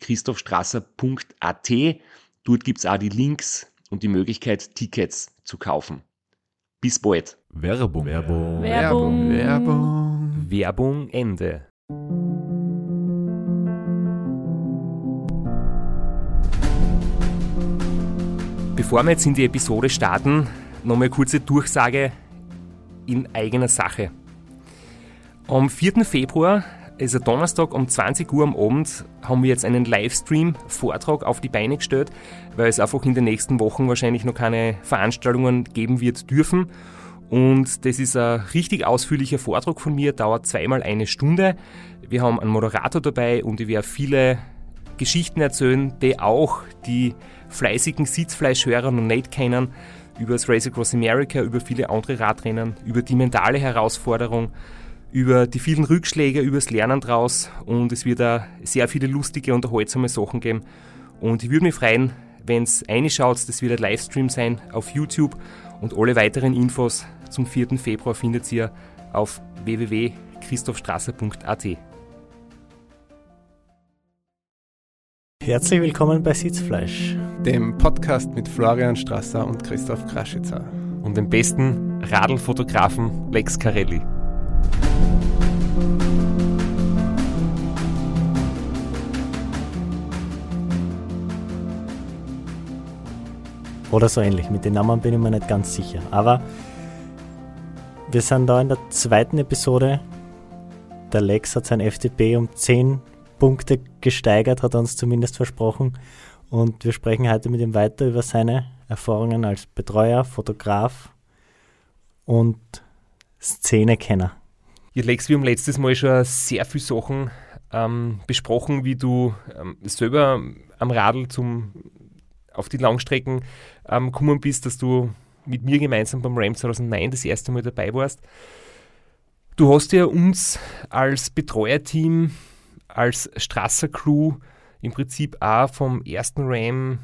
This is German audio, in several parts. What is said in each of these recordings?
www.christophstrasser.at. Dort gibt es auch die Links und die Möglichkeit, Tickets zu kaufen. Bis bald. Werbung. Werbung. Werbung. Werbung. Werbung Ende. Bevor wir jetzt in die Episode starten, nochmal eine kurze Durchsage in eigener Sache. Am 4. Februar, also Donnerstag um 20 Uhr am Abend, haben wir jetzt einen Livestream-Vortrag auf die Beine gestellt, weil es einfach in den nächsten Wochen wahrscheinlich noch keine Veranstaltungen geben wird dürfen. Und das ist ein richtig ausführlicher Vortrag von mir, dauert zweimal eine Stunde. Wir haben einen Moderator dabei und ich werde viele Geschichten erzählen, die auch die fleißigen Sitzfleischhörer noch nicht kennen, über das Race Across America, über viele andere Radrennen, über die mentale Herausforderung, über die vielen Rückschläge, über das Lernen draus und es wird da sehr viele lustige, unterhaltsame Sachen geben. Und ich würde mich freuen, wenn es reinschaut, das wird ein Livestream sein auf YouTube und alle weiteren Infos zum 4. Februar findet ihr auf www.christophstrasser.at. Herzlich willkommen bei Sitzfleisch. Dem Podcast mit Florian Strasser und Christoph Kraschitzer. Und den besten Radlfotografen Lex Carelli. Oder so ähnlich. Mit den Namen bin ich mir nicht ganz sicher. Aber wir sind da in der zweiten Episode. Der Lex hat sein FDP um 10 Punkte gesteigert, hat er uns zumindest versprochen. Und wir sprechen heute mit ihm weiter über seine Erfahrungen als Betreuer, Fotograf und Szenekenner. Ja, Lex, wir haben letztes Mal schon sehr viele Sachen ähm, besprochen, wie du ähm, selber am Radl zum, auf die Langstrecken ähm, gekommen bist, dass du mit mir gemeinsam beim Ram 2009 das erste Mal dabei warst. Du hast ja uns als Betreuerteam, als Strasser-Crew im Prinzip auch vom ersten Ram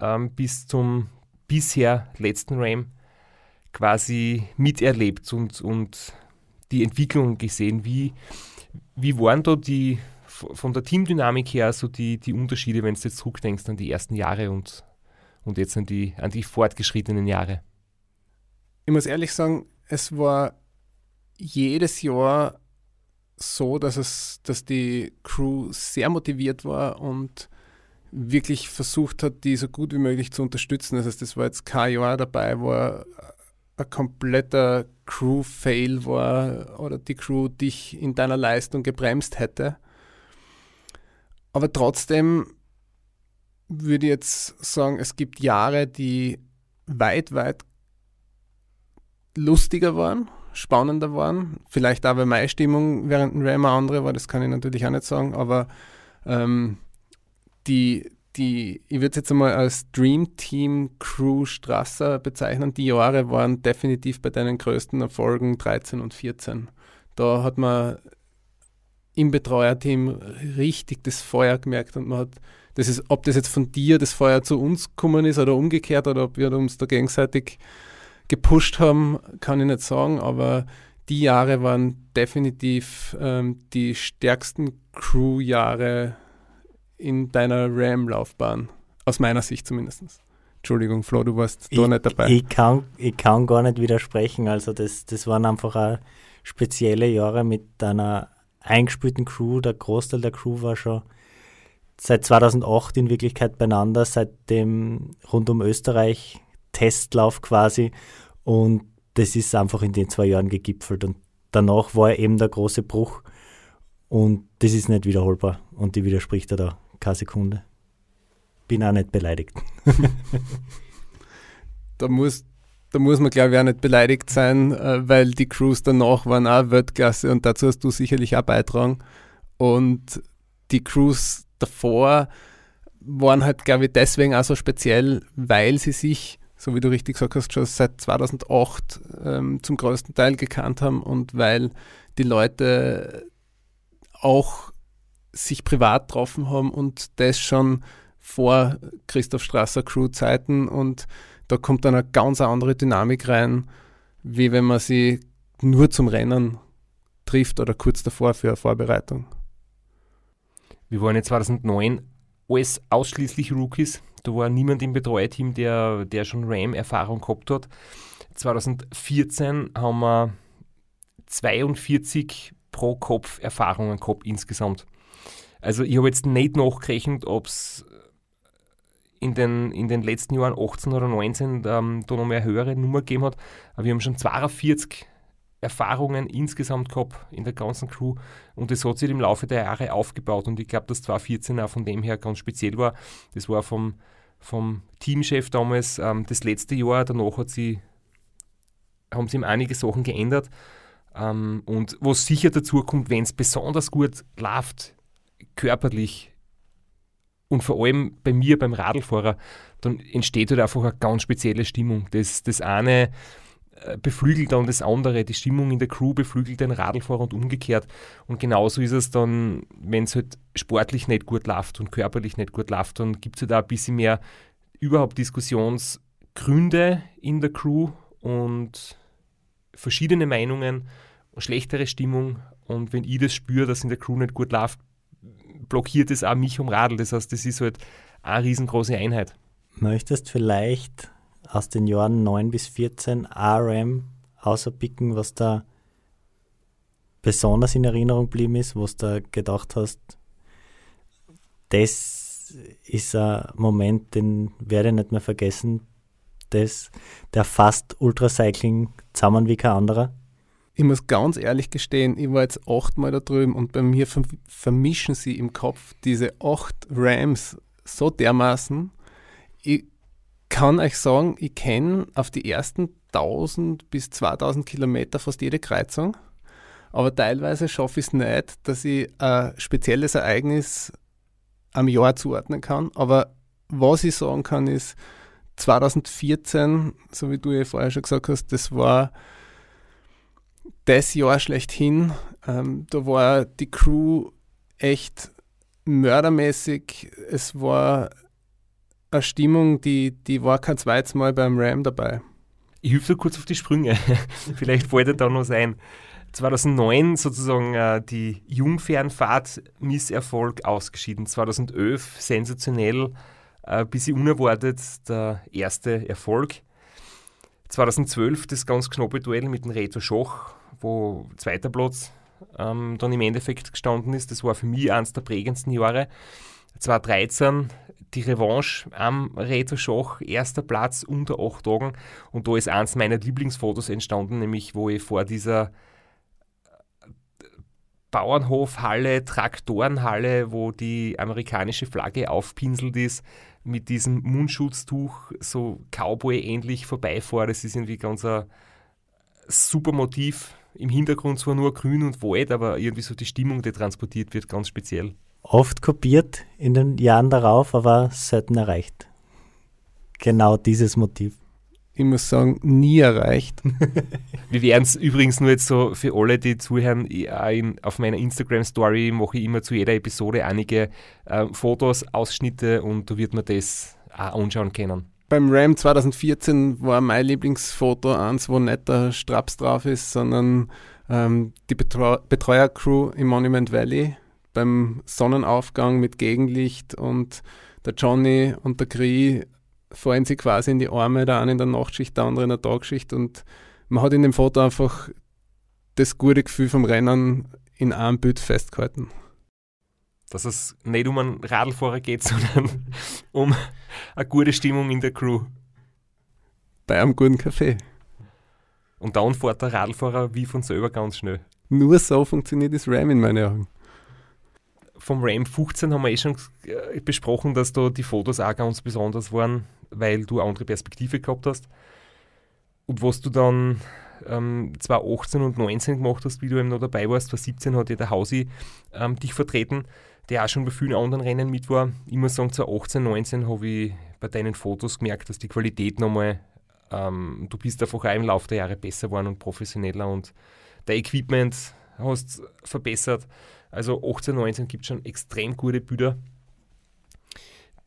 ähm, bis zum bisher letzten Ram quasi miterlebt und, und die Entwicklung gesehen. Wie, wie waren da die von der Teamdynamik her so die, die Unterschiede, wenn du jetzt zurückdenkst an die ersten Jahre und, und jetzt an die, an die fortgeschrittenen Jahre? Ich muss ehrlich sagen, es war jedes Jahr so, dass, es, dass die Crew sehr motiviert war und wirklich versucht hat, die so gut wie möglich zu unterstützen. Das heißt, das war jetzt kein Jahr dabei, wo ein kompletter Crew-Fail war oder die Crew dich in deiner Leistung gebremst hätte. Aber trotzdem würde ich jetzt sagen, es gibt Jahre, die weit, weit lustiger waren, spannender waren. Vielleicht auch, weil meine Stimmung während dem Ram eine andere war, das kann ich natürlich auch nicht sagen, aber ähm, die, die, ich würde es jetzt einmal als Dream Team Crew Strasser bezeichnen. Die Jahre waren definitiv bei deinen größten Erfolgen 13 und 14. Da hat man im Betreuerteam richtig das Feuer gemerkt und man hat, das ist, ob das jetzt von dir das Feuer zu uns gekommen ist oder umgekehrt oder ob wir uns da gegenseitig gepusht haben, kann ich nicht sagen, aber die Jahre waren definitiv ähm, die stärksten Crew-Jahre in deiner RAM-Laufbahn. Aus meiner Sicht zumindest. Entschuldigung, Flo, du warst ich, da nicht dabei. Ich kann, ich kann gar nicht widersprechen. Also das, das waren einfach auch spezielle Jahre mit einer eingespielten Crew. Der Großteil der Crew war schon seit 2008 in Wirklichkeit beieinander, seit dem rund um Österreich Testlauf quasi. Und das ist einfach in den zwei Jahren gegipfelt. Und danach war eben der große Bruch. Und das ist nicht wiederholbar. Und die widerspricht er da keine Sekunde. Bin auch nicht beleidigt. da muss, da muss man, glaube ich, auch nicht beleidigt sein, äh, weil die Crews danach waren auch Weltklasse und dazu hast du sicherlich auch beitragen. Und die Crews davor waren halt, glaube ich, deswegen auch so speziell, weil sie sich, so wie du richtig gesagt hast, schon seit 2008 ähm, zum größten Teil gekannt haben und weil die Leute auch sich privat getroffen haben und das schon vor Christoph Strasser Crew-Zeiten und da kommt dann eine ganz andere Dynamik rein, wie wenn man sie nur zum Rennen trifft oder kurz davor für eine Vorbereitung. Wir waren jetzt 2009 alles ausschließlich Rookies. Da war niemand im Betreuerteam, der, der schon RAM-Erfahrung gehabt hat. 2014 haben wir 42 pro Kopf Erfahrungen gehabt insgesamt. Also ich habe jetzt nicht nachgerechnet, ob es in den, in den letzten Jahren 18 oder 19 ähm, da noch mehr höhere Nummer gegeben hat. Aber wir haben schon 42 Erfahrungen insgesamt gehabt in der ganzen Crew und das hat sich im Laufe der Jahre aufgebaut und ich glaube, dass 2014 auch von dem her ganz speziell war. Das war vom, vom Teamchef damals ähm, das letzte Jahr, danach hat sie, haben sie ihm einige Sachen geändert ähm, und was sicher dazu kommt, wenn es besonders gut läuft, körperlich und vor allem bei mir, beim Radlfahrer, dann entsteht halt einfach eine ganz spezielle Stimmung. Das, das eine äh, beflügelt dann das andere, die Stimmung in der Crew beflügelt den Radlfahrer und umgekehrt. Und genauso ist es dann, wenn es halt sportlich nicht gut läuft und körperlich nicht gut läuft, dann gibt es halt auch ein bisschen mehr überhaupt Diskussionsgründe in der Crew und verschiedene Meinungen, schlechtere Stimmung. Und wenn ich das spüre, dass in der Crew nicht gut läuft, blockiert es auch mich um Radl. Das heißt, das ist halt eine riesengroße Einheit. Möchtest vielleicht aus den Jahren 9 bis 14 RM außerpicken, was da besonders in Erinnerung geblieben ist, was du gedacht hast, das ist ein Moment, den werde ich nicht mehr vergessen. Das, der fast Ultracycling zusammen wie kein anderer ich muss ganz ehrlich gestehen, ich war jetzt achtmal da drüben und bei mir vermischen sie im Kopf diese acht Rams so dermaßen. Ich kann euch sagen, ich kenne auf die ersten 1000 bis 2000 Kilometer fast jede Kreuzung, aber teilweise schaffe ich es nicht, dass ich ein spezielles Ereignis am Jahr zuordnen kann. Aber was ich sagen kann, ist, 2014, so wie du ja vorher schon gesagt hast, das war das Jahr schlechthin. Ähm, da war die Crew echt mördermäßig. Es war eine Stimmung, die, die war kein zweites Mal beim Ram dabei. Ich hüpfe kurz auf die Sprünge. Vielleicht fällt er da noch sein. 2009 sozusagen äh, die Jungfernfahrt Misserfolg ausgeschieden. 2011 sensationell, äh, bisschen unerwartet der erste Erfolg. 2012 das ganz knappe Duell mit dem Reto Schoch wo zweiter Platz ähm, dann im Endeffekt gestanden ist. Das war für mich eines der prägendsten Jahre. 2013 die Revanche am Reto Schach, erster Platz unter acht Tagen. Und da ist eins meiner Lieblingsfotos entstanden, nämlich wo ich vor dieser äh, Bauernhofhalle, Traktorenhalle, wo die amerikanische Flagge aufpinselt ist, mit diesem Mundschutztuch so Cowboy-ähnlich vorbeifahre. Das ist irgendwie ganz ein super Motiv im Hintergrund zwar nur grün und Wald, aber irgendwie so die Stimmung, die transportiert wird, ganz speziell. Oft kopiert in den Jahren darauf, aber selten erreicht. Genau dieses Motiv. Ich muss sagen, nie erreicht. Wir werden es übrigens nur jetzt so für alle, die zuhören, in, auf meiner Instagram-Story mache ich immer zu jeder Episode einige äh, Fotos, Ausschnitte und da wird man das auch anschauen können beim Ram 2014 war mein Lieblingsfoto eins, wo nicht der Straps drauf ist, sondern ähm, die Betreu Betreuercrew im Monument Valley beim Sonnenaufgang mit Gegenlicht und der Johnny und der Cree fallen sie quasi in die Arme, der eine in der Nachtschicht, der andere in der Tagschicht und man hat in dem Foto einfach das gute Gefühl vom Rennen in einem Bild festgehalten. Dass es nicht um einen Radlfahrer geht, sondern um eine gute Stimmung in der Crew. Bei einem guten Kaffee. Und dann fährt der Radlfahrer wie von selber ganz schnell. Nur so funktioniert das RAM in meinen Augen. Vom RAM 15 haben wir eh schon äh, besprochen, dass da die Fotos auch ganz besonders waren, weil du eine andere Perspektive gehabt hast. Und was du dann ähm, 2018 und 2019 gemacht hast, wie du eben noch dabei warst, 2017 hat ja der Hausi ähm, dich vertreten, der auch schon bei vielen anderen Rennen mit war. Ich muss sagen, 2018, 2019 habe ich bei deinen Fotos gemerkt, dass die Qualität nochmal, ähm, du bist einfach auch im Laufe der Jahre besser geworden und professioneller und dein Equipment hast verbessert. Also 18, 19 gibt es schon extrem gute Bilder,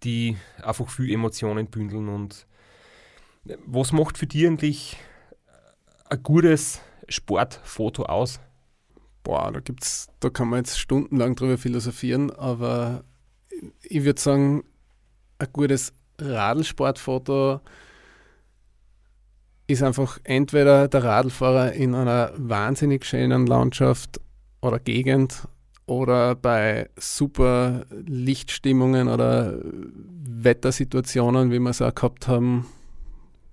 die einfach viel Emotionen bündeln und was macht für dich eigentlich ein gutes Sportfoto aus? Boah, da gibt's, da kann man jetzt stundenlang drüber philosophieren, aber ich würde sagen, ein gutes Radlsportfoto ist einfach entweder der Radlfahrer in einer wahnsinnig schönen Landschaft oder Gegend oder bei super Lichtstimmungen oder Wettersituationen, wie wir es auch gehabt haben,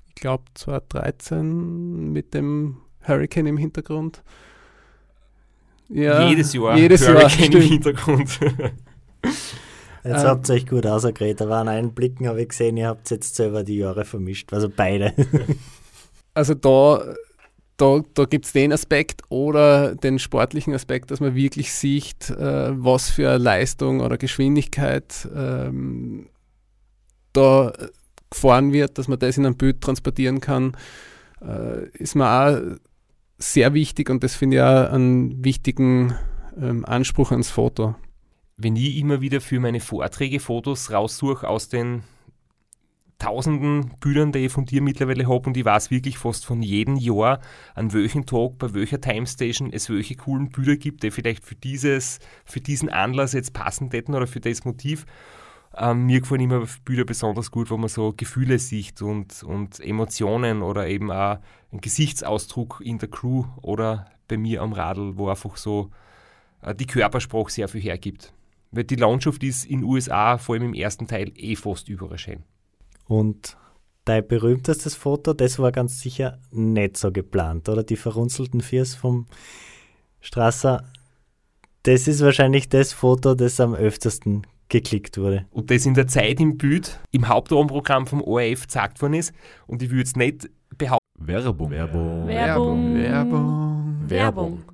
ich glaube 2013 mit dem Hurricane im Hintergrund. Ja, jedes Jahr jedes Hurricane Jahr, im Hintergrund. Jetzt Ähm. habt ihr euch gut ausgeredet, aber an einen Blicken habe ich gesehen, ihr habt jetzt selber die Jahre vermischt, also beide. Also da, da, da gibt es den Aspekt oder den sportlichen Aspekt, dass man wirklich sieht, äh, was für Leistung oder Geschwindigkeit ähm, da gefahren wird, dass man das in einem Bild transportieren kann, äh, ist mir auch sehr wichtig und das finde ich auch einen wichtigen ähm, Anspruch ans Foto. Wenn ich immer wieder für meine Vorträge Fotos raussuche aus den tausenden Bildern, die ich von dir mittlerweile habe und ich weiß wirklich fast von jedem Jahr, an welchem Tag, bei welcher Timestation es welche coolen Bilder gibt, die vielleicht für, dieses, für diesen Anlass jetzt passend hätten oder für das Motiv. Ähm, mir gefallen immer Bilder besonders gut, wo man so Gefühle sieht und, und Emotionen oder eben auch einen Gesichtsausdruck in der Crew oder bei mir am Radl, wo einfach so äh, die Körpersprache sehr viel hergibt. Weil die Landschaft ist in den USA, vor allem im ersten Teil, eh fast überall schön. Und dein berühmtestes Foto, das war ganz sicher nicht so geplant, oder? Die verrunzelten Viers vom Strasser. Das ist wahrscheinlich das Foto, das am öftesten geklickt wurde. Und das in der Zeit im Bild, im Hauptrahmenprogramm vom ORF gezeigt worden ist. Und ich würde jetzt nicht behaupten, Werbung. Werbung. Werbung. Werbung. Werbung.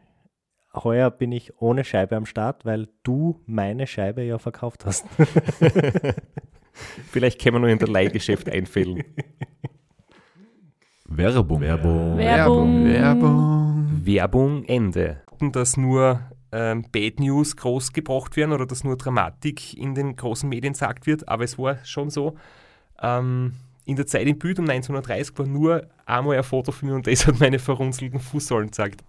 Heuer bin ich ohne Scheibe am Start, weil du meine Scheibe ja verkauft hast. Vielleicht können wir nur in der Leihgeschäft einfällen. Werbung. Werbung. Werbung. Werbung. Werbung Ende. Dass nur ähm, Bad News groß gebracht werden oder dass nur Dramatik in den großen Medien gesagt wird, aber es war schon so. Ähm, in der Zeit im Bild um 1930 war nur einmal ein Foto von mir und das hat meine verrunzelten Fußsohlen gezeigt.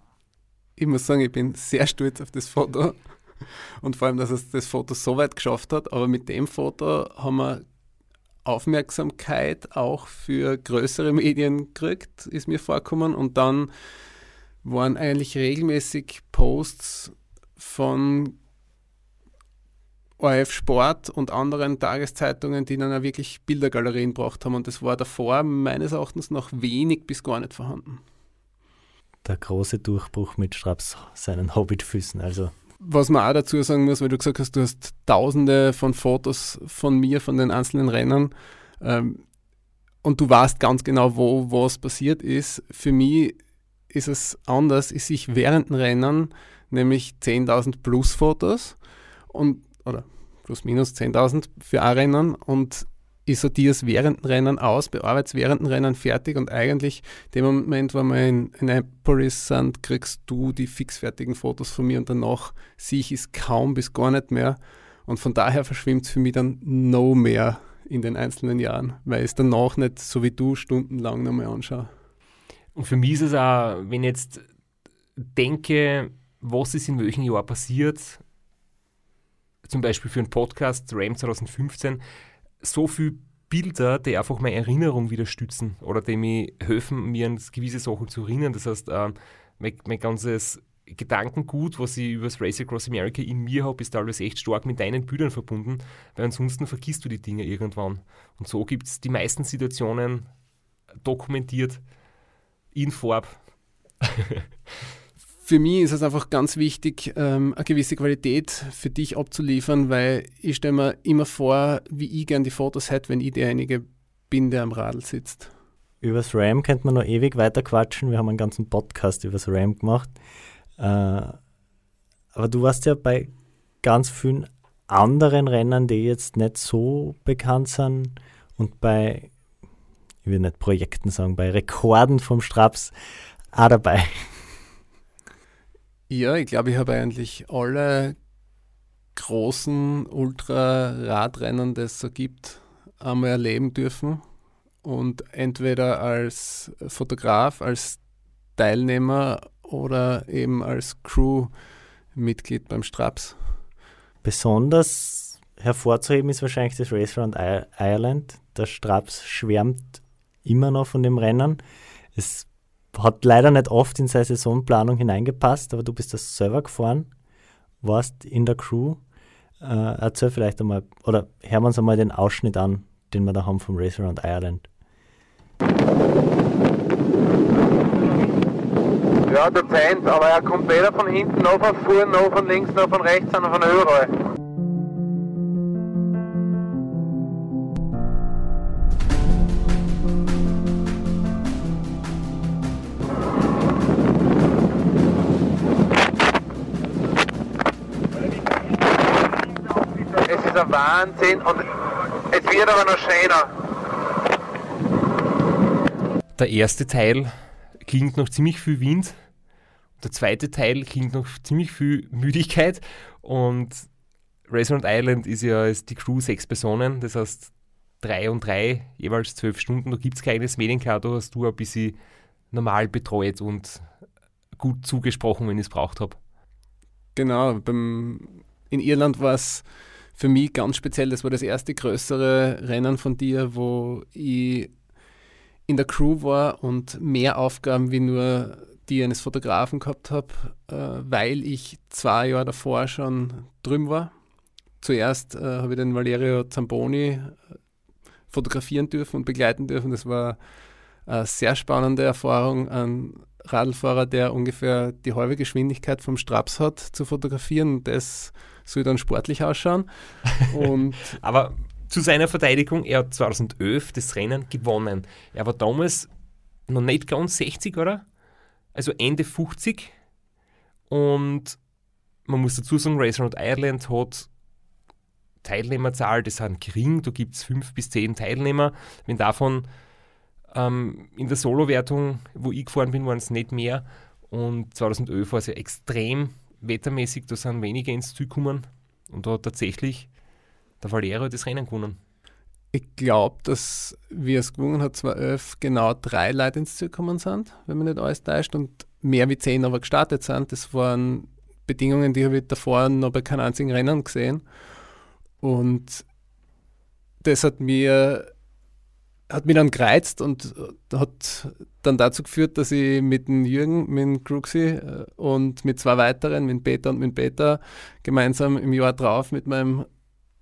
Ich muss sagen, ich bin sehr stolz auf das Foto und vor allem, dass es das Foto so weit geschafft hat. Aber mit dem Foto haben wir Aufmerksamkeit auch für größere Medien gekriegt, ist mir vorgekommen. Und dann waren eigentlich regelmäßig Posts von ORF Sport und anderen Tageszeitungen, die dann auch wirklich Bildergalerien gebracht haben. Und das war davor meines Erachtens noch wenig bis gar nicht vorhanden. Der große Durchbruch mit Straps seinen Hobbitfüßen. Also was man auch dazu sagen muss, weil du gesagt hast, du hast tausende von Fotos von mir, von den einzelnen Rennern ähm, und du weißt ganz genau, wo was passiert ist. Für mich ist es anders, ich sehe während den Rennen nämlich 10.000 plus Fotos und, oder plus minus 10.000 für ein Rennen und ich sortiere es während dem Rennen aus, bearbeite es während dem Rennen fertig und eigentlich dem Moment, wo wir in Annapolis sind, kriegst du die fixfertigen Fotos von mir und danach sehe ich es kaum bis gar nicht mehr und von daher verschwimmt es für mich dann no mehr in den einzelnen Jahren, weil ich es danach nicht so wie du stundenlang nochmal anschaue. Und für mich ist es auch, wenn ich jetzt denke, was ist in welchem Jahr passiert, zum Beispiel für einen Podcast RAM 2015, so viele Bilder, die einfach meine Erinnerung wieder stützen oder die mir helfen, mir an gewisse Sachen zu erinnern. Das heißt, äh, mein, mein ganzes Gedankengut, was ich über das Race Across America in mir habe, ist teilweise echt stark mit deinen Bildern verbunden, weil ansonsten vergisst du die Dinge irgendwann. Und so gibt es die meisten Situationen dokumentiert in Farb. für mich ist es einfach ganz wichtig, ähm, eine gewisse Qualität für dich abzuliefern, weil ich stelle mir immer vor, wie ich gern die Fotos hätte, wenn ich derjenige bin, der am Radl sitzt. Übers RAM könnte man noch ewig weiter quatschen. Wir haben einen ganzen Podcast übers RAM gemacht. Äh, aber du warst ja bei ganz vielen anderen Rennern, die jetzt nicht so bekannt sind und bei, ich will nicht Projekten sagen, bei Rekorden vom Straps auch dabei. Ja, ich glaube, ich habe eigentlich alle großen Ultra-Radrennen, die es so gibt, einmal erleben dürfen. Und entweder als Fotograf, als Teilnehmer oder eben als Crew-Mitglied beim Straps. Besonders hervorzuheben ist wahrscheinlich das Race Around Ireland. Der Straps schwärmt immer noch von dem Rennen. Es hat leider nicht oft in seine Saisonplanung hineingepasst, aber du bist das selber gefahren, warst in der Crew. Äh, erzähl vielleicht einmal, oder hören wir uns einmal den Ausschnitt an, den wir da haben vom Race Around Ireland. Ja, dezent, aber er kommt weder von hinten noch von vorn, noch von links, noch von rechts, sondern von überall. Wahnsinn und es wird aber noch schöner. Der erste Teil klingt noch ziemlich viel Wind. Der zweite Teil klingt noch ziemlich viel Müdigkeit. Und Restaurant Island ist ja ist die Crew sechs Personen, das heißt drei und drei, jeweils zwölf Stunden. Da gibt es keines Medienkado, hast du ein bisschen normal betreut und gut zugesprochen, wenn ich es braucht habe. Genau, beim, in Irland war es für mich ganz speziell. Das war das erste größere Rennen von dir, wo ich in der Crew war und mehr Aufgaben wie nur die eines Fotografen gehabt habe, äh, weil ich zwei Jahre davor schon drüben war. Zuerst äh, habe ich den Valerio Zamboni äh, fotografieren dürfen und begleiten dürfen. Das war eine sehr spannende Erfahrung, einen Radlfahrer, der ungefähr die halbe Geschwindigkeit vom Straps hat, zu fotografieren. Das soll dann sportlich ausschauen. Aber zu seiner Verteidigung, er hat 2011 das Rennen gewonnen. Er war damals noch nicht ganz 60, oder? Also Ende 50. Und man muss dazu sagen, Race Around Ireland hat Teilnehmerzahl, das sind gering, da gibt es fünf bis zehn Teilnehmer. Wenn davon ähm, in der Solo-Wertung, wo ich gefahren bin, waren es nicht mehr. Und 2011 war es ja extrem wettermäßig, da sind wenige ins Ziel gekommen. Und da hat tatsächlich der Valero das Rennen gewonnen. Ich glaube, dass wie es gewonnen hat, 2011 genau drei Leute ins Ziel gekommen sind, wenn man nicht alles täuscht, und mehr wie zehn aber gestartet sind. Das waren Bedingungen, die habe ich davor noch bei keinem einzigen Rennen gesehen. Und das hat mir, hat mich dann gereizt und hat dann dazu geführt, dass ich mit dem Jürgen, mit dem Cruxy äh, und mit zwei weiteren, mit Peter und mit Peter, gemeinsam im Jahr drauf mit meinem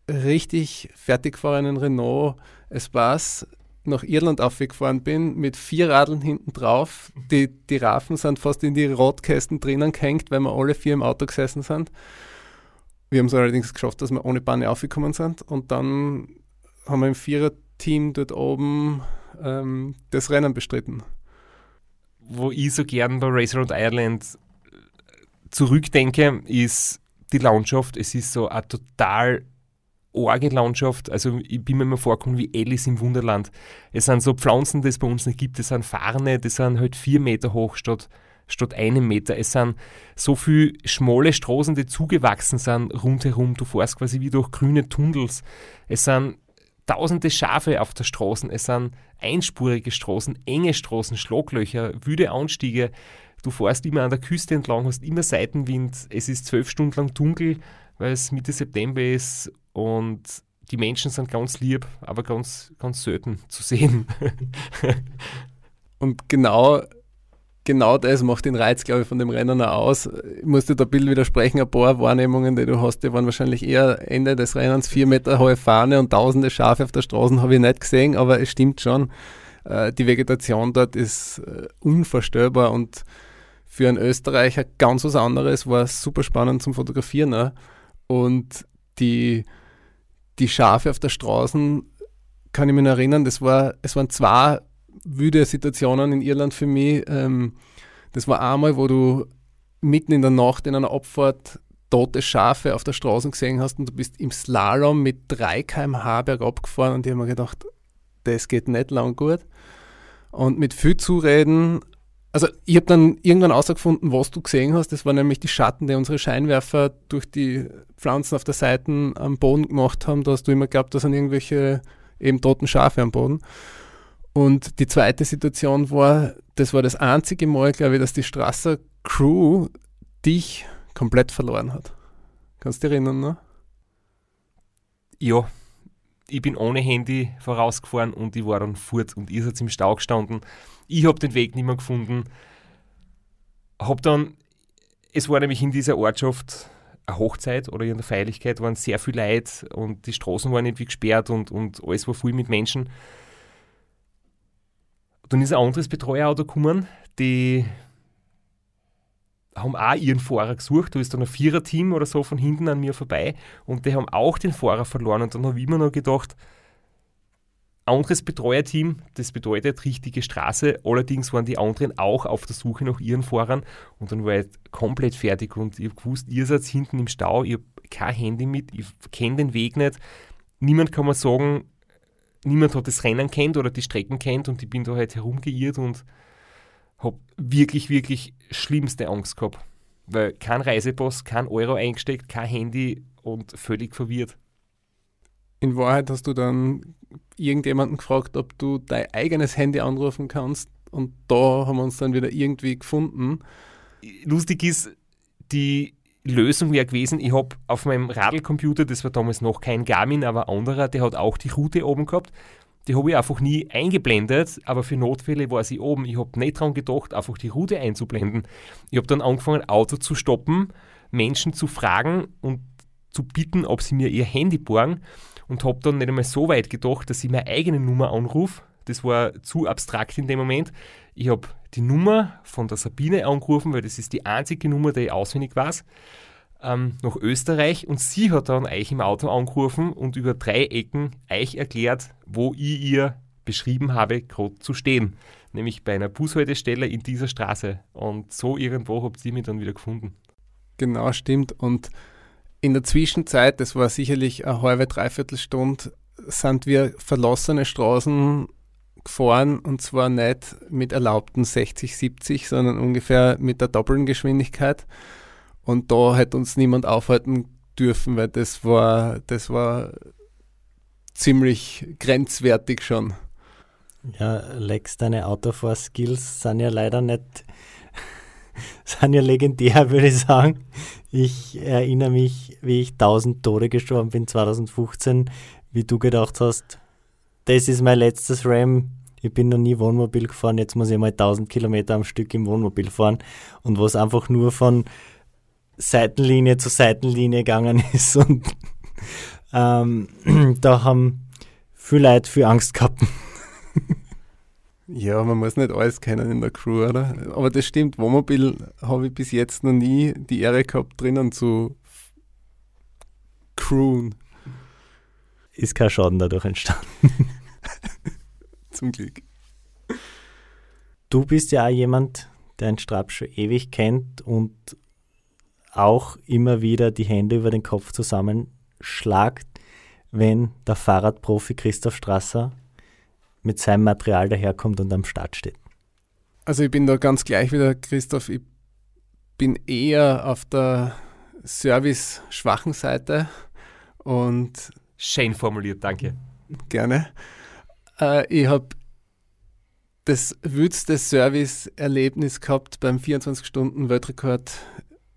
richtig fertig gefahrenen Renault Espace nach Irland aufgefahren bin, mit vier Radeln hinten drauf. Die, die Rafen sind fast in die Rotkästen drinnen gehängt, weil wir alle vier im Auto gesessen sind. Wir haben es allerdings geschafft, dass wir ohne Panne aufgekommen sind. Und dann haben wir im Vierer-Team dort oben ähm, das Rennen bestritten. Wo ich so gern bei Race Around Ireland zurückdenke, ist die Landschaft. Es ist so eine total arge Landschaft. Also ich bin mir immer vorgekommen wie Alice im Wunderland. Es sind so Pflanzen, die es bei uns nicht gibt. Es sind Farne, die sind halt vier Meter hoch statt, statt einem Meter. Es sind so viele schmale Straßen, die zugewachsen sind rundherum. Du fährst quasi wie durch grüne Tunnels. Es sind tausende Schafe auf der Straße. Es sind einspurige Straßen, enge Straßen, Schlaglöcher, wüde Anstiege. Du fährst immer an der Küste entlang, hast immer Seitenwind. Es ist zwölf Stunden lang dunkel, weil es Mitte September ist und die Menschen sind ganz lieb, aber ganz, ganz selten zu sehen. und genau, genau das macht den Reiz, glaube ich, von dem Rennen auch aus. Ich muss dir da Bild widersprechen, ein paar Wahrnehmungen, die du hast, die waren wahrscheinlich eher Ende des Rennens, vier Meter hohe Fahne und tausende Schafe auf der Straße habe ich nicht gesehen, aber es stimmt schon. Äh, die Vegetation dort ist äh, unvorstellbar und für einen Österreicher ganz was anderes, war super spannend zum Fotografieren. Auch. Und die, die Schafe auf der Straße, kann ich mich erinnern, das war, es waren zwei wüde Situationen in Irland für mich. Ähm, das war einmal, wo du mitten in der Nacht in einer Abfahrt tote Schafe auf der Straße gesehen hast und du bist im Slalom mit 3 km/h bergab gefahren und ich habe mir gedacht, das geht nicht lang gut. Und mit viel Zureden also ich habe dann irgendwann herausgefunden, was du gesehen hast. Das waren nämlich die Schatten, die unsere Scheinwerfer durch die Pflanzen auf der Seite am Boden gemacht haben. Da hast du immer geglaubt, da sind irgendwelche eben toten Schafe am Boden. Und die zweite Situation war, das war das einzige Mal, glaube ich, dass die Strasser Crew dich komplett verloren hat. Kannst du dich erinnern, ne? Ja, ich bin ohne Handy vorausgefahren und ich war dann fort und ihr seid im Stau gestanden. Ich habe den Weg nicht mehr gefunden. Hab dann, es war nämlich in dieser Ortschaft eine Hochzeit oder in der Feierlichkeit waren sehr viel Leute und die Straßen waren irgendwie gesperrt und, und alles war voll mit Menschen. Dann ist ein anderes Betreuerauto gekommen, die haben auch ihren Fahrer gesucht. Da ist dann ein Viererteam oder so von hinten an mir vorbei und die haben auch den Fahrer verloren. Und dann habe ich mir noch gedacht, anderes Betreuerteam, das bedeutet richtige Straße. Allerdings waren die anderen auch auf der Suche nach ihren Fahrern und dann war ich komplett fertig und ich habe gewusst, ihr seid hinten im Stau, ich habe kein Handy mit, ich kenne den Weg nicht. Niemand kann mir sagen, niemand hat das Rennen kennt oder die Strecken kennt und ich bin da halt herumgeirrt und habe wirklich, wirklich schlimmste Angst gehabt. Weil kein Reisepass, kein Euro eingesteckt, kein Handy und völlig verwirrt. In Wahrheit hast du dann irgendjemanden gefragt, ob du dein eigenes Handy anrufen kannst und da haben wir uns dann wieder irgendwie gefunden. Lustig ist, die Lösung wäre gewesen, ich habe auf meinem Radlcomputer, das war damals noch kein Garmin, aber anderer, der hat auch die Route oben gehabt. Die habe ich einfach nie eingeblendet, aber für Notfälle war sie oben. Ich habe nicht daran gedacht, einfach die Route einzublenden. Ich habe dann angefangen, Auto zu stoppen, Menschen zu fragen und zu bitten, ob sie mir ihr Handy borgen und habe dann nicht einmal so weit gedacht, dass ich meine eigene Nummer anrufe. Das war zu abstrakt in dem Moment. Ich habe die Nummer von der Sabine angerufen, weil das ist die einzige Nummer, die ich auswendig weiß, ähm, nach Österreich und sie hat dann euch im Auto angerufen und über drei Ecken euch erklärt, wo ich ihr beschrieben habe, gerade zu stehen. Nämlich bei einer Bushaltestelle in dieser Straße. Und so irgendwo habt ihr mich dann wieder gefunden. Genau, stimmt. Und in der Zwischenzeit, das war sicherlich eine halbe, dreiviertel Stunde, sind wir verlassene Straßen gefahren und zwar nicht mit erlaubten 60, 70, sondern ungefähr mit der doppelten Geschwindigkeit. Und da hätte uns niemand aufhalten dürfen, weil das war, das war ziemlich grenzwertig schon. Ja, Lex, deine Autofahr-Skills sind ja leider nicht, sind ja legendär, würde ich sagen. Ich erinnere mich, wie ich 1000 Tode gestorben bin 2015, wie du gedacht hast, das ist mein letztes Ram. Ich bin noch nie Wohnmobil gefahren, jetzt muss ich mal 1000 Kilometer am Stück im Wohnmobil fahren. Und was einfach nur von Seitenlinie zu Seitenlinie gegangen ist. Und ähm, da haben viele Leute viel Angst gehabt. Ja, man muss nicht alles kennen in der Crew, oder? Aber das stimmt, Wohnmobil habe ich bis jetzt noch nie die Ehre gehabt, drinnen zu crewen. Ist kein Schaden dadurch entstanden. Zum Glück. Du bist ja auch jemand, der einen Strap schon ewig kennt und auch immer wieder die Hände über den Kopf zusammenschlagt, wenn der Fahrradprofi Christoph Strasser mit seinem Material daherkommt und am Start steht. Also ich bin da ganz gleich wieder, Christoph. Ich bin eher auf der service-schwachen Seite und Schön formuliert, danke. gerne. Äh, ich habe das wütste Service-Erlebnis gehabt beim 24-Stunden-Weltrekord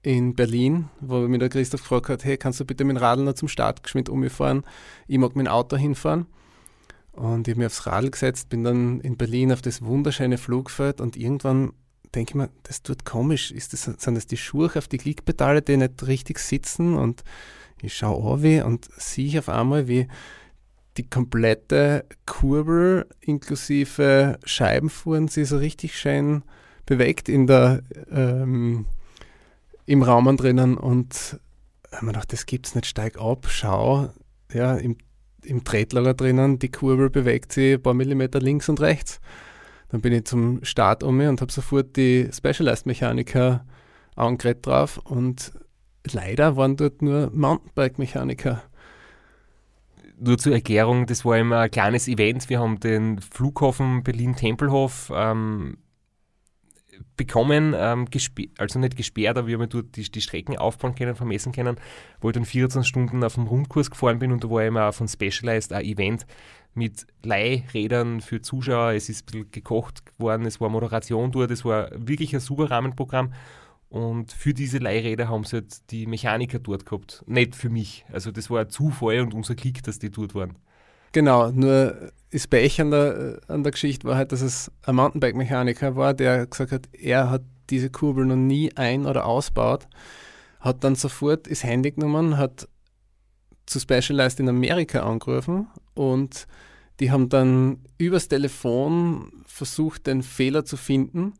in Berlin, wo mir der Christoph gefragt hat, hey, kannst du bitte mit dem Radl noch zum Start geschwind umfahren? Ich mag mit dem Auto hinfahren. Und ich habe mich aufs Radl gesetzt, bin dann in Berlin auf das wunderschöne Flugfeld und irgendwann denke ich mir, das tut komisch. Ist das, sind das die Schuhe auf die Klickpedale, die nicht richtig sitzen? Und ich schaue an und sehe auf einmal, wie die komplette Kurbel inklusive Scheibenfuhren sich so richtig schön bewegt in der, ähm, im Raum drinnen und habe mir gedacht, das gibt's nicht, steig ab, schau, ja, im, im Tretlager drinnen, die Kurbel bewegt sich ein paar Millimeter links und rechts. Dann bin ich zum Start um mich und habe sofort die Specialized Mechaniker angeredet drauf und leider waren dort nur Mountainbike-Mechaniker. Nur zur Erklärung, das war immer ein kleines Event. Wir haben den Flughafen Berlin-Tempelhof ähm, bekommen, ähm, also nicht gesperrt, aber wir haben dort die, die Strecken aufbauen können, vermessen können, wo ich dann 24 Stunden auf dem Rundkurs gefahren bin und da war immer von Specialized ein Event mit Leihrädern für Zuschauer. Es ist ein bisschen gekocht worden, es war Moderation dort, es war wirklich ein super Rahmenprogramm. Und für diese Leihräder haben sie halt die Mechaniker dort gehabt. Nicht für mich. Also das war ein Zufall und unser Klick, dass die dort waren. Genau, nur das Pech an der, an der Geschichte war halt, dass es ein Mountainbike-Mechaniker war, der gesagt hat, er hat diese Kurbel noch nie ein- oder ausbaut, hat dann sofort das Handy genommen, hat zu Specialized in Amerika angerufen und die haben dann übers Telefon versucht, den Fehler zu finden.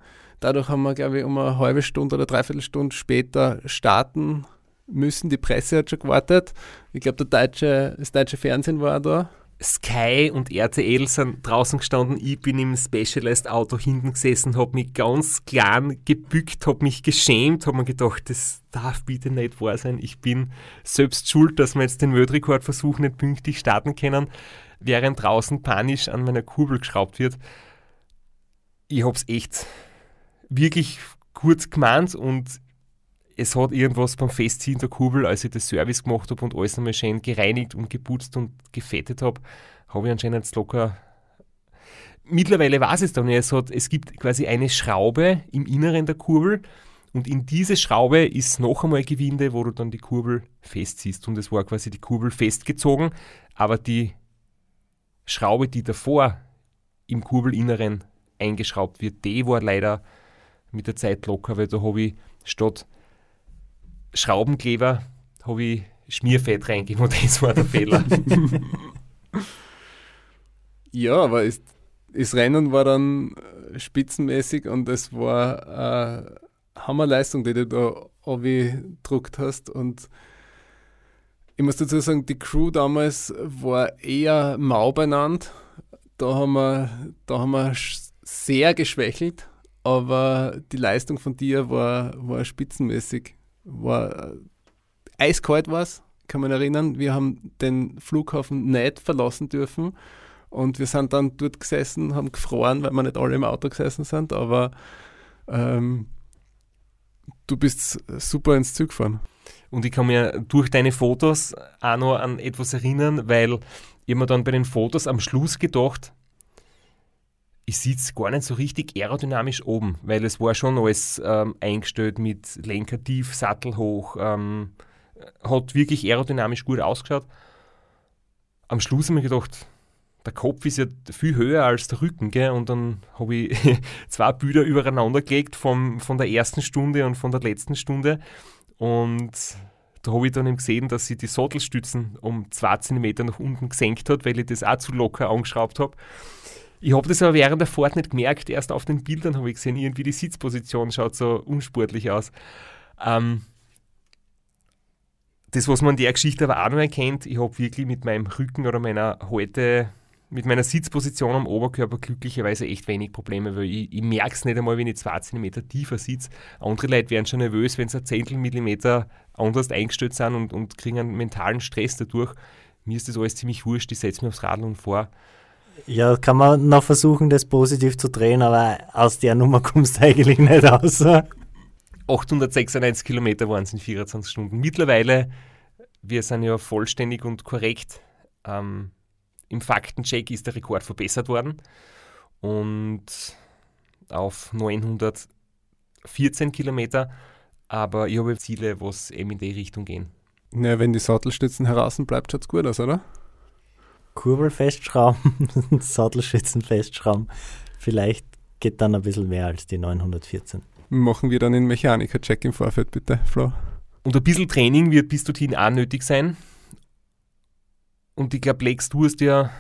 Dadurch haben wir, glaube ich, um eine halbe Stunde oder dreiviertel Stunde später starten müssen. Die Presse hat schon gewartet. Ich glaube, deutsche, das deutsche Fernsehen war da. Sky und RTL sind draußen gestanden. Ich bin im Specialized Auto hinten gesessen, habe mich ganz klein gebückt, habe mich geschämt, habe mir gedacht, das darf bitte nicht wahr sein. Ich bin selbst schuld, dass wir jetzt den Weltrekordversuch nicht pünktlich starten können, während draußen panisch an meiner Kurbel geschraubt wird. Ich habe es echt wirklich kurz gemeint und es hat irgendwas beim Festziehen der Kurbel, als ich das Service gemacht habe und alles nochmal schön gereinigt und geputzt und gefettet habe, habe ich anscheinend locker mittlerweile weiß es dann, es, hat, es gibt quasi eine Schraube im Inneren der Kurbel und in diese Schraube ist noch einmal Gewinde, wo du dann die Kurbel festziehst. Und es war quasi die Kurbel festgezogen, aber die Schraube, die davor im Kurbelinneren eingeschraubt wird, die war leider mit der Zeit locker, weil da habe ich statt Schraubenkleber habe ich Schmierfett reingegeben und das war der Fehler. ja, aber ist, das Rennen war dann äh, spitzenmäßig und es war eine Hammerleistung, die du da gedruckt hast und ich muss dazu sagen, die Crew damals war eher mau benannt. Da haben wir, da haben wir sehr geschwächelt, aber die Leistung von dir war, war spitzenmäßig. War äh, eiskalt was, kann man erinnern. Wir haben den Flughafen nicht verlassen dürfen und wir sind dann dort gesessen, haben gefroren, weil wir nicht alle im Auto gesessen sind, aber ähm, du bist super ins Zug gefahren. Und ich kann mir durch deine Fotos auch noch an etwas erinnern, weil ich mir dann bei den Fotos am Schluss gedacht, ich sitze gar nicht so richtig aerodynamisch oben, weil es war schon alles ähm, eingestellt mit Lenker tief, Sattel hoch, ähm, hat wirklich aerodynamisch gut ausgeschaut. Am Schluss habe ich gedacht, der Kopf ist ja viel höher als der Rücken, gell? und dann habe ich zwei Bilder übereinander gelegt vom, von der ersten Stunde und von der letzten Stunde und da habe ich dann eben gesehen, dass sie die Sattelstützen um zwei Zentimeter nach unten gesenkt hat, weil ich das auch zu locker angeschraubt habe. Ich habe das aber während der Fahrt nicht gemerkt. Erst auf den Bildern habe ich gesehen, irgendwie die Sitzposition schaut so unsportlich aus. Ähm, das, was man in der Geschichte aber auch noch erkennt, ich habe wirklich mit meinem Rücken oder meiner Halte, mit meiner Sitzposition am Oberkörper glücklicherweise echt wenig Probleme, weil ich, ich merke es nicht einmal, wenn ich zwei Zentimeter tiefer sitze. Andere Leute werden schon nervös, wenn sie ein Zehntel Millimeter anders eingestellt sind und, und kriegen einen mentalen Stress dadurch. Mir ist das alles ziemlich wurscht, ich setze mich aufs Radl und fahre. Ja, kann man noch versuchen, das positiv zu drehen, aber aus der Nummer kommst du eigentlich nicht raus. 896 Kilometer waren es in 24 Stunden. Mittlerweile, wir sind ja vollständig und korrekt. Ähm, Im Faktencheck ist der Rekord verbessert worden und auf 914 Kilometer. Aber ich habe Ziele, was eben in die Richtung gehen. Na, wenn die Sattelstützen heraus bleibt, schaut es gut aus, oder? Kurbel festschrauben, Sattelschützen festschrauben. Vielleicht geht dann ein bisschen mehr als die 914. Machen wir dann den Mechaniker-Check im Vorfeld, bitte, Flo. Und ein bisschen Training wird bis dorthin auch nötig sein. Und ich glaube, Lex, du hast ja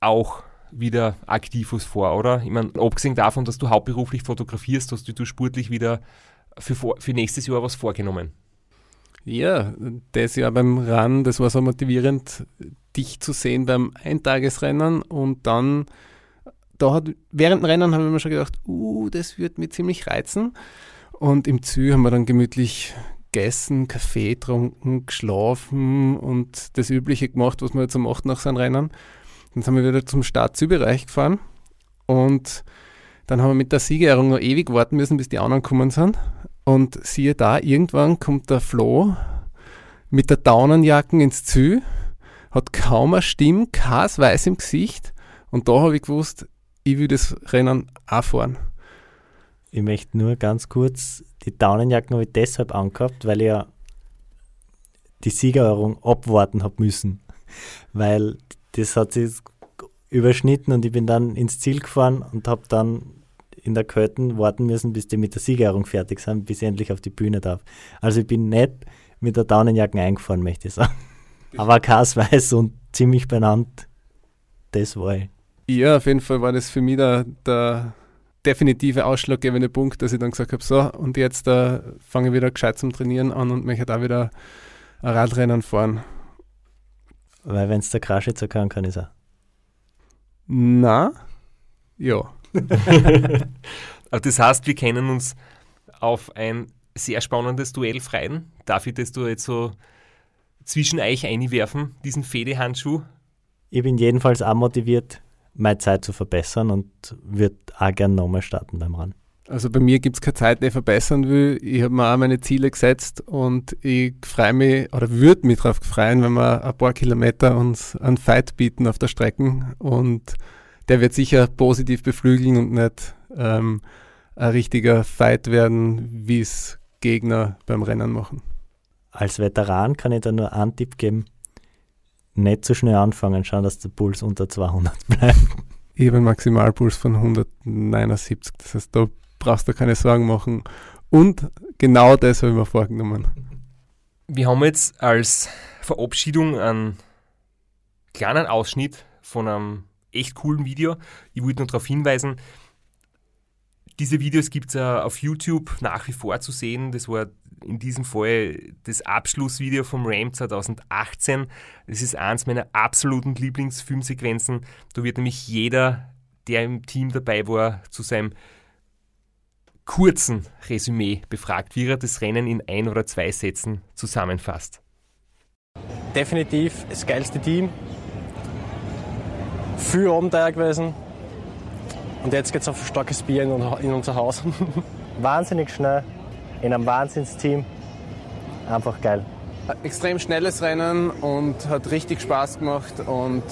auch wieder aktiv was vor, oder? Ich meine, abgesehen davon, dass du hauptberuflich fotografierst, hast du, du sportlich wieder für, für nächstes Jahr was vorgenommen. Ja, das Jahr beim Run, das war so motivierend, dich zu sehen beim Eintagesrennen und dann, da hat, während dem Rennen habe ich mir schon gedacht, uh, das wird mir ziemlich reizen. Und im Zü haben wir dann gemütlich gegessen, Kaffee getrunken, geschlafen und das Übliche gemacht, was man jetzt so macht nach seinem Rennen. Dann sind wir wieder zum Start-Zü-Bereich gefahren und dann haben wir mit der Siegerehrung noch ewig warten müssen, bis die anderen gekommen sind. Und siehe da, irgendwann kommt der Flo mit der Daunenjacken ins Zü, hat kaum eine Stimme, kein Weiß im Gesicht. Und da habe ich gewusst, ich will das Rennen auch fahren. Ich möchte nur ganz kurz, die Daunenjacken habe ich deshalb angehabt, weil ich ja die Siegerehrung abwarten habe müssen. Weil das hat sich überschnitten und ich bin dann ins Ziel gefahren und habe dann in der Kälte warten müssen, bis die mit der Siegerehrung fertig sind, bis ich endlich auf die Bühne darf. Also ich bin nicht mit der Daunenjacke eingefahren, möchte ich sagen. Aber Kars weiß und ziemlich benannt, das war ich. Ja, auf jeden Fall war das für mich der, der definitive ausschlaggebende Punkt, dass ich dann gesagt habe, so, und jetzt äh, fange ich wieder gescheit zum Trainieren an und möchte da wieder ein Radrennen fahren. Weil wenn es der Kraschitzer kann, kann ich es auch. Na, ja. Also das heißt, wir kennen uns auf ein sehr spannendes Duell freien. Darf ich das du jetzt so zwischen euch einwerfen, diesen Fedehandschuh? Ich bin jedenfalls auch motiviert, meine Zeit zu verbessern und würde auch gerne nochmal starten beim Run. Also bei mir gibt es keine Zeit, die ich verbessern will. Ich habe mir auch meine Ziele gesetzt und ich freue mich oder würde mich darauf freuen, wenn wir ein paar Kilometer uns einen Fight bieten auf der Strecke und der wird sicher positiv beflügeln und nicht ähm, ein richtiger Fight werden, wie es Gegner beim Rennen machen. Als Veteran kann ich da nur einen Tipp geben. Nicht zu so schnell anfangen, schauen, dass der Puls unter 200 bleibt. Ich habe einen Maximalpuls von 179. Das heißt, da brauchst du keine Sorgen machen. Und genau das habe ich mir vorgenommen. Wir haben jetzt als Verabschiedung einen kleinen Ausschnitt von einem echt coolen Video. Ich wollte nur darauf hinweisen, diese Videos gibt es auf YouTube nach wie vor zu sehen. Das war in diesem Fall das Abschlussvideo vom Ram 2018. Das ist eins meiner absoluten Lieblingsfilmsequenzen. Da wird nämlich jeder, der im Team dabei war, zu seinem kurzen Resümee befragt, wie er das Rennen in ein oder zwei Sätzen zusammenfasst. Definitiv das geilste Team. Viel Abenteuer gewesen. Und jetzt geht es auf starkes Bier in unser Haus. Wahnsinnig schnell, in einem Wahnsinnsteam. Einfach geil. Ein extrem schnelles Rennen und hat richtig Spaß gemacht. Und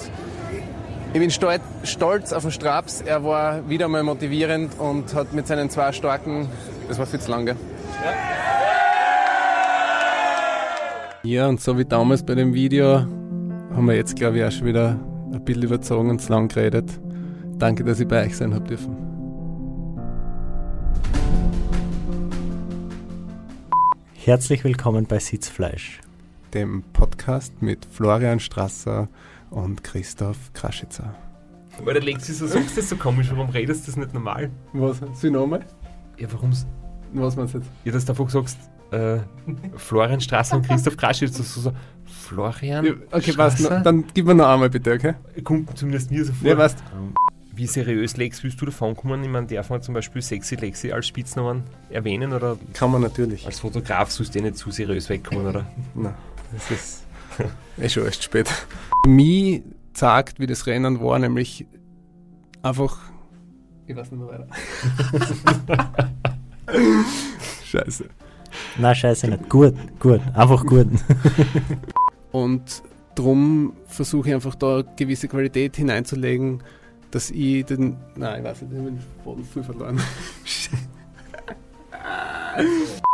ich bin stolz auf den Straps. Er war wieder mal motivierend und hat mit seinen zwei starken, das war viel zu lange. Ja. ja, und so wie damals bei dem Video haben wir jetzt, glaube ich, auch schon wieder ein bisschen überzogen und zu lang geredet. Danke, dass ich bei euch sein habe dürfen. Herzlich willkommen bei Sitzfleisch, dem Podcast mit Florian Strasser und Christoph Kraschitzer. Aber der Lexi, so sagst du das so komisch, warum redest du das nicht normal? Was? Sie nochmal? Ja, warum's? Was meinst du jetzt? Ja, dass du einfach sagst, äh, Florian Strasser und Christoph Kraschitzer, so, so Florian Okay, was? Dann gib mir noch einmal bitte, okay? Kommt zumindest mir so vor. Ja, weißt wie seriös Lex willst du davon kommen? Ich meine, darf man zum Beispiel Sexy Lexi als Spitznamen erwähnen? Oder Kann man natürlich. Als Fotograf sollst du nicht zu seriös wegkommen, oder? Nein, das ist eh schon erst spät. Mir sagt, wie das Rennen war, nämlich einfach. Ich weiß nicht mehr weiter. scheiße. Nein, scheiße nicht. Gut, gut. Einfach gut. Und drum versuche ich einfach da gewisse Qualität hineinzulegen dass ich den. Nein, ich weiß nicht, ich habe den Faden voll verloren.